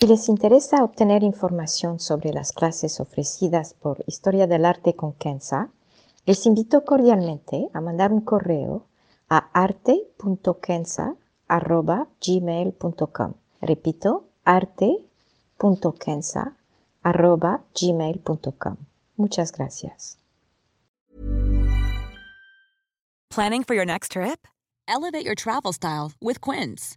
Si les interesa obtener información sobre las clases ofrecidas por Historia del Arte con Kenza, les invito cordialmente a mandar un correo a arte.kenza.gmail.com. Repito, arte.kenza.gmail.com. Muchas gracias. Planning for your next trip? Elevate your travel style with Quince.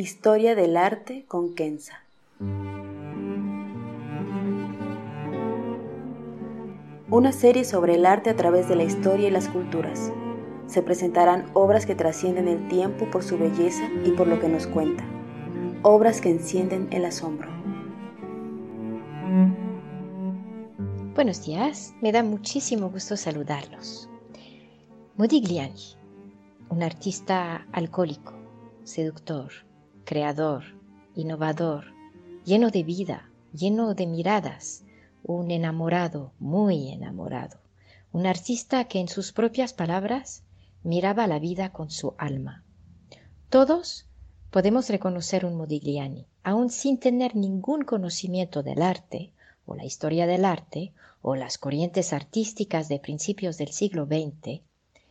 Historia del arte con Kenza. Una serie sobre el arte a través de la historia y las culturas. Se presentarán obras que trascienden el tiempo por su belleza y por lo que nos cuenta. Obras que encienden el asombro. Buenos días, me da muchísimo gusto saludarlos. Modigliani, un artista alcohólico, seductor, creador, innovador, lleno de vida, lleno de miradas, un enamorado, muy enamorado, un artista que en sus propias palabras miraba la vida con su alma. Todos podemos reconocer un Modigliani, aun sin tener ningún conocimiento del arte, o la historia del arte, o las corrientes artísticas de principios del siglo XX,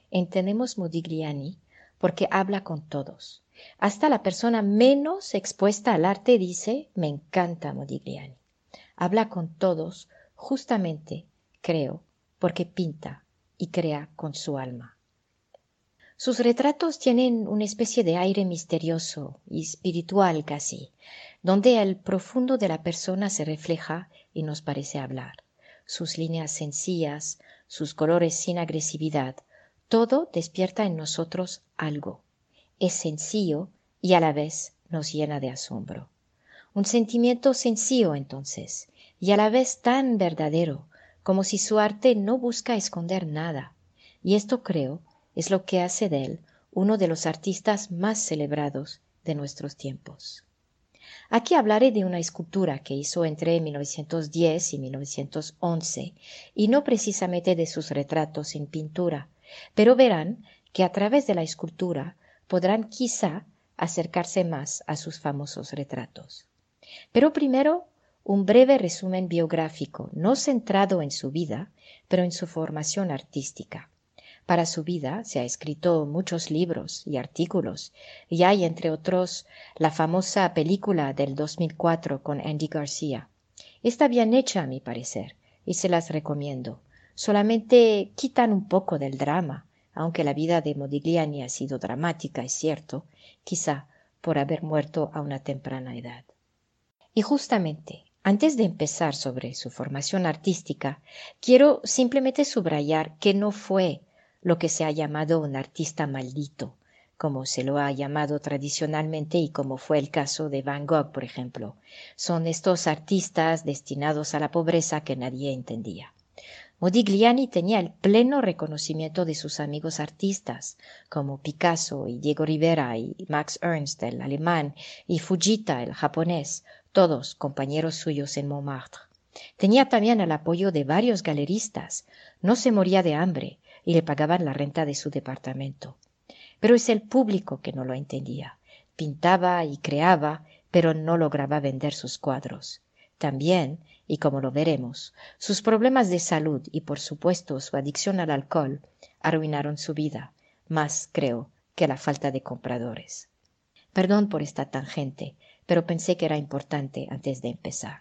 entendemos Modigliani porque habla con todos. Hasta la persona menos expuesta al arte dice, me encanta Modigliani. Habla con todos justamente, creo, porque pinta y crea con su alma. Sus retratos tienen una especie de aire misterioso y espiritual casi, donde el profundo de la persona se refleja y nos parece hablar. Sus líneas sencillas, sus colores sin agresividad, todo despierta en nosotros algo. Es sencillo y a la vez nos llena de asombro. Un sentimiento sencillo entonces, y a la vez tan verdadero, como si su arte no busca esconder nada. Y esto creo es lo que hace de él uno de los artistas más celebrados de nuestros tiempos. Aquí hablaré de una escultura que hizo entre 1910 y 1911, y no precisamente de sus retratos en pintura, pero verán que a través de la escultura podrán quizá acercarse más a sus famosos retratos. Pero primero, un breve resumen biográfico, no centrado en su vida, pero en su formación artística. Para su vida se ha escrito muchos libros y artículos, y hay entre otros la famosa película del 2004 con Andy García. Está bien hecha, a mi parecer, y se las recomiendo. Solamente quitan un poco del drama, aunque la vida de Modigliani ha sido dramática, es cierto, quizá por haber muerto a una temprana edad. Y justamente, antes de empezar sobre su formación artística, quiero simplemente subrayar que no fue lo que se ha llamado un artista maldito, como se lo ha llamado tradicionalmente y como fue el caso de Van Gogh, por ejemplo. Son estos artistas destinados a la pobreza que nadie entendía. Modigliani tenía el pleno reconocimiento de sus amigos artistas, como Picasso y Diego Rivera y Max Ernst, el alemán, y Fujita, el japonés, todos compañeros suyos en Montmartre. Tenía también el apoyo de varios galeristas. No se moría de hambre, y le pagaban la renta de su departamento. Pero es el público que no lo entendía. Pintaba y creaba, pero no lograba vender sus cuadros. También, y como lo veremos, sus problemas de salud y por supuesto su adicción al alcohol arruinaron su vida, más creo que la falta de compradores. Perdón por esta tangente, pero pensé que era importante antes de empezar.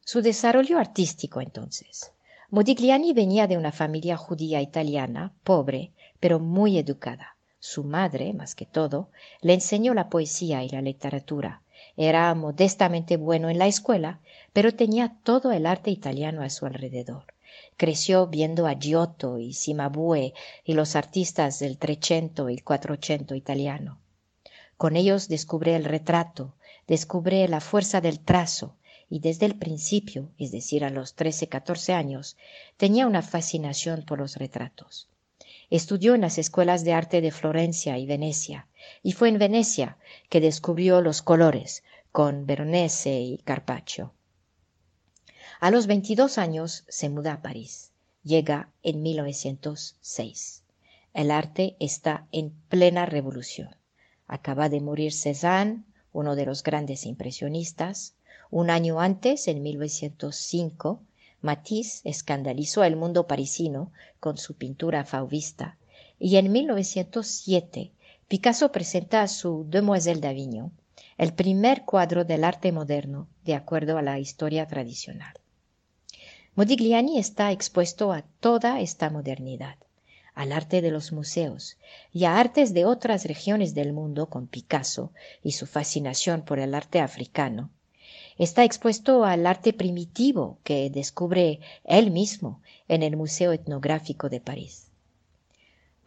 Su desarrollo artístico entonces. Modigliani venía de una familia judía italiana, pobre, pero muy educada. Su madre, más que todo, le enseñó la poesía y la literatura. Era modestamente bueno en la escuela, pero tenía todo el arte italiano a su alrededor. Creció viendo a Giotto y Cimabue y los artistas del Trecento y el Quattrocento italiano. Con ellos descubre el retrato, descubre la fuerza del trazo y desde el principio, es decir, a los 13-14 años, tenía una fascinación por los retratos. Estudió en las escuelas de arte de Florencia y Venecia, y fue en Venecia que descubrió los colores con Veronese y Carpaccio. A los 22 años se muda a París. Llega en 1906. El arte está en plena revolución. Acaba de morir Cézanne, uno de los grandes impresionistas. Un año antes, en 1905, Matisse escandalizó al mundo parisino con su pintura fauvista y en 1907 Picasso presenta su Demoiselle d'Avignon, el primer cuadro del arte moderno de acuerdo a la historia tradicional. Modigliani está expuesto a toda esta modernidad, al arte de los museos y a artes de otras regiones del mundo con Picasso y su fascinación por el arte africano, Está expuesto al arte primitivo que descubre él mismo en el Museo Etnográfico de París.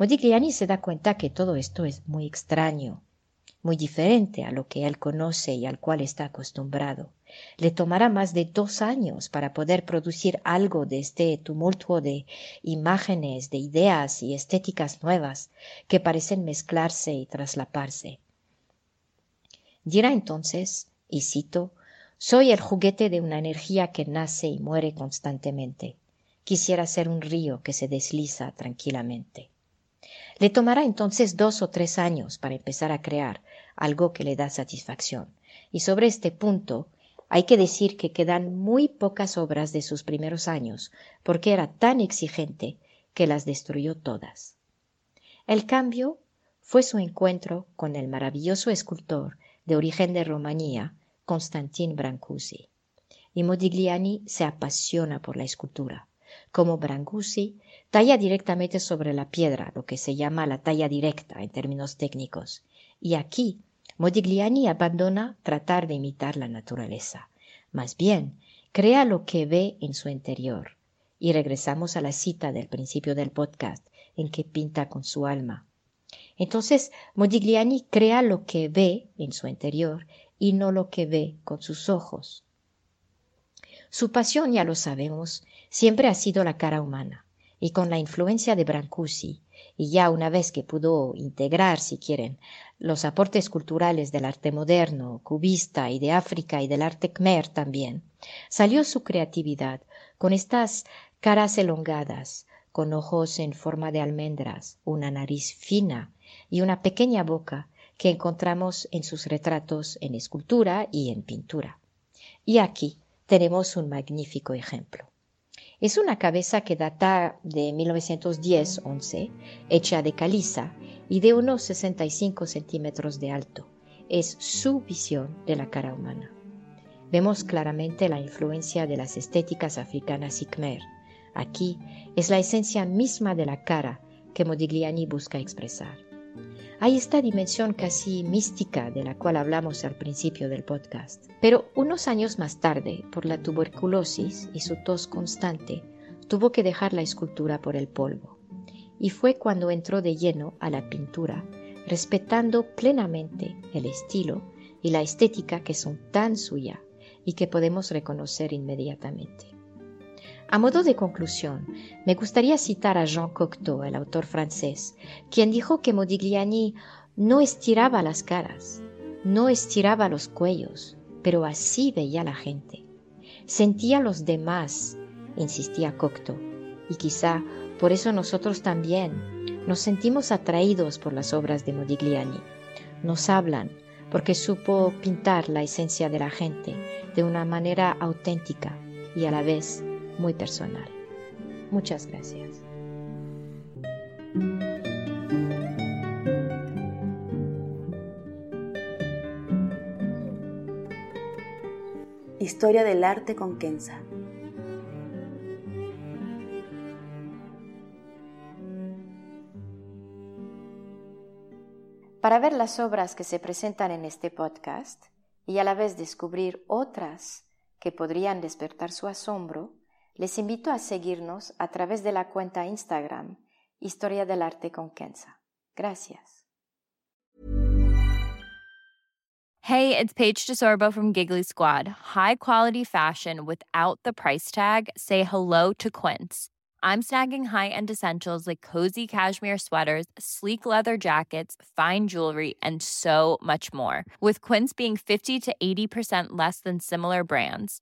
Modigliani se da cuenta que todo esto es muy extraño, muy diferente a lo que él conoce y al cual está acostumbrado. Le tomará más de dos años para poder producir algo de este tumulto de imágenes, de ideas y estéticas nuevas que parecen mezclarse y traslaparse. Dirá entonces, y cito, soy el juguete de una energía que nace y muere constantemente. Quisiera ser un río que se desliza tranquilamente. Le tomará entonces dos o tres años para empezar a crear algo que le da satisfacción. Y sobre este punto hay que decir que quedan muy pocas obras de sus primeros años, porque era tan exigente que las destruyó todas. El cambio fue su encuentro con el maravilloso escultor de origen de Rumanía, Constantin Brancusi. Y Modigliani se apasiona por la escultura. Como Brancusi, talla directamente sobre la piedra, lo que se llama la talla directa en términos técnicos. Y aquí, Modigliani abandona tratar de imitar la naturaleza. Más bien, crea lo que ve en su interior. Y regresamos a la cita del principio del podcast, en que pinta con su alma. Entonces, Modigliani crea lo que ve en su interior y no lo que ve con sus ojos. Su pasión, ya lo sabemos, siempre ha sido la cara humana, y con la influencia de Brancusi, y ya una vez que pudo integrar, si quieren, los aportes culturales del arte moderno, cubista y de África y del arte khmer también, salió su creatividad con estas caras elongadas, con ojos en forma de almendras, una nariz fina y una pequeña boca que encontramos en sus retratos en escultura y en pintura. Y aquí tenemos un magnífico ejemplo. Es una cabeza que data de 1910-11, hecha de caliza y de unos 65 centímetros de alto. Es su visión de la cara humana. Vemos claramente la influencia de las estéticas africanas y khmer. Aquí es la esencia misma de la cara que Modigliani busca expresar. Hay esta dimensión casi mística de la cual hablamos al principio del podcast. Pero unos años más tarde, por la tuberculosis y su tos constante, tuvo que dejar la escultura por el polvo. Y fue cuando entró de lleno a la pintura, respetando plenamente el estilo y la estética que son tan suya y que podemos reconocer inmediatamente. A modo de conclusión, me gustaría citar a Jean Cocteau, el autor francés, quien dijo que Modigliani no estiraba las caras, no estiraba los cuellos, pero así veía la gente. Sentía los demás, insistía Cocteau, y quizá por eso nosotros también nos sentimos atraídos por las obras de Modigliani. Nos hablan porque supo pintar la esencia de la gente de una manera auténtica y a la vez muy personal. Muchas gracias. Historia del arte con Kenza. Para ver las obras que se presentan en este podcast y a la vez descubrir otras que podrían despertar su asombro, les invito a seguirnos a través de la cuenta Instagram Historia del Arte con Kenza. Gracias. Hey, it's Paige DeSorbo from Giggly Squad. High quality fashion without the price tag. Say hello to Quince. I'm snagging high-end essentials like cozy cashmere sweaters, sleek leather jackets, fine jewelry, and so much more. With Quince being 50 to 80% less than similar brands.